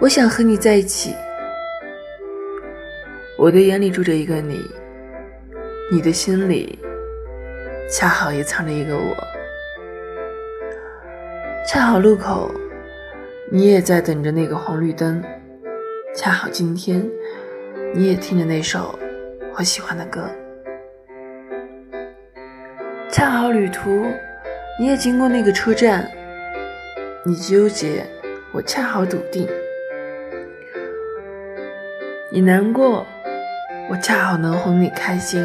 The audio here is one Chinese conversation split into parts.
我想和你在一起。我的眼里住着一个你，你的心里恰好也藏着一个我。恰好路口，你也在等着那个红绿灯。恰好今天，你也听着那首我喜欢的歌。恰好旅途，你也经过那个车站。你纠结，我恰好笃定。你难过，我恰好能哄你开心；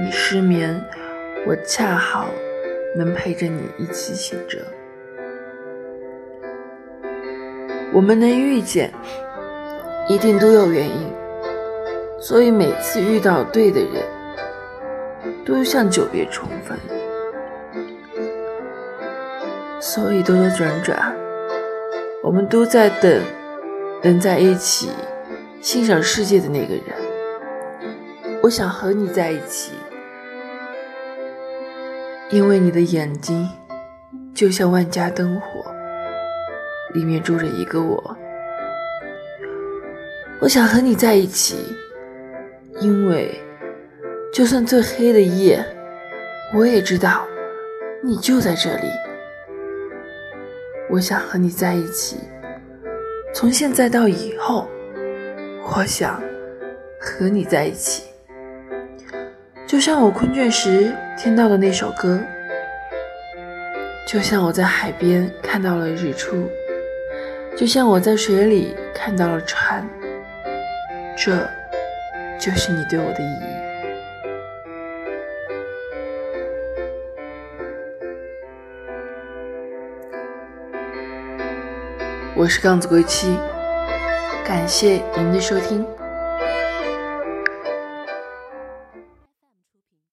你失眠，我恰好能陪着你一起醒着。我们能遇见，一定都有原因，所以每次遇到对的人，都像久别重逢。所以兜兜转转，我们都在等能在一起。欣赏世界的那个人，我想和你在一起，因为你的眼睛就像万家灯火，里面住着一个我。我想和你在一起，因为就算最黑的夜，我也知道你就在这里。我想和你在一起，从现在到以后。我想和你在一起，就像我困倦时听到的那首歌，就像我在海边看到了日出，就像我在水里看到了船，这就是你对我的意义。我是杠子归期。感谢您的收听。